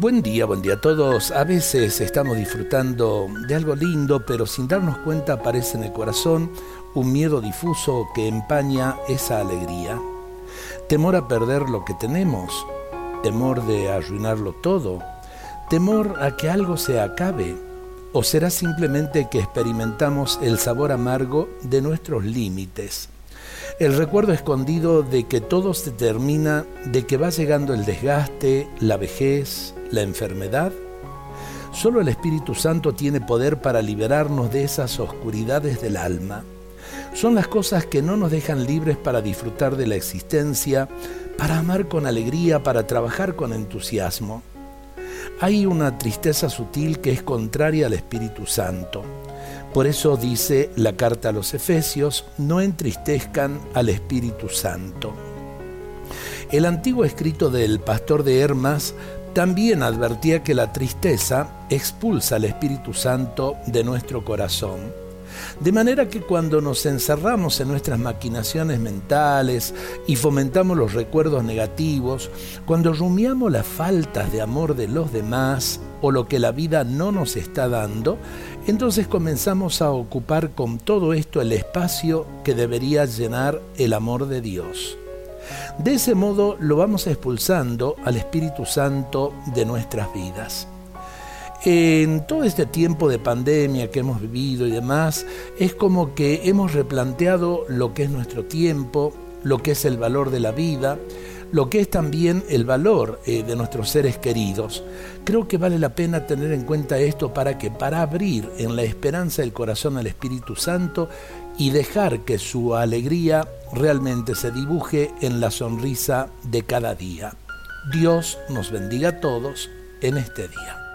Buen día, buen día a todos. A veces estamos disfrutando de algo lindo, pero sin darnos cuenta aparece en el corazón un miedo difuso que empaña esa alegría. Temor a perder lo que tenemos, temor de arruinarlo todo, temor a que algo se acabe, o será simplemente que experimentamos el sabor amargo de nuestros límites el recuerdo escondido de que todo se termina, de que va llegando el desgaste, la vejez, la enfermedad. Solo el Espíritu Santo tiene poder para liberarnos de esas oscuridades del alma. Son las cosas que no nos dejan libres para disfrutar de la existencia, para amar con alegría, para trabajar con entusiasmo. Hay una tristeza sutil que es contraria al Espíritu Santo. Por eso dice la carta a los Efesios, no entristezcan al Espíritu Santo. El antiguo escrito del pastor de Hermas también advertía que la tristeza expulsa al Espíritu Santo de nuestro corazón. De manera que cuando nos encerramos en nuestras maquinaciones mentales y fomentamos los recuerdos negativos, cuando rumiamos las faltas de amor de los demás o lo que la vida no nos está dando, entonces comenzamos a ocupar con todo esto el espacio que debería llenar el amor de Dios. De ese modo lo vamos expulsando al Espíritu Santo de nuestras vidas. En todo este tiempo de pandemia que hemos vivido y demás, es como que hemos replanteado lo que es nuestro tiempo, lo que es el valor de la vida, lo que es también el valor eh, de nuestros seres queridos. Creo que vale la pena tener en cuenta esto para que para abrir en la esperanza del corazón al Espíritu Santo y dejar que su alegría realmente se dibuje en la sonrisa de cada día. Dios nos bendiga a todos en este día.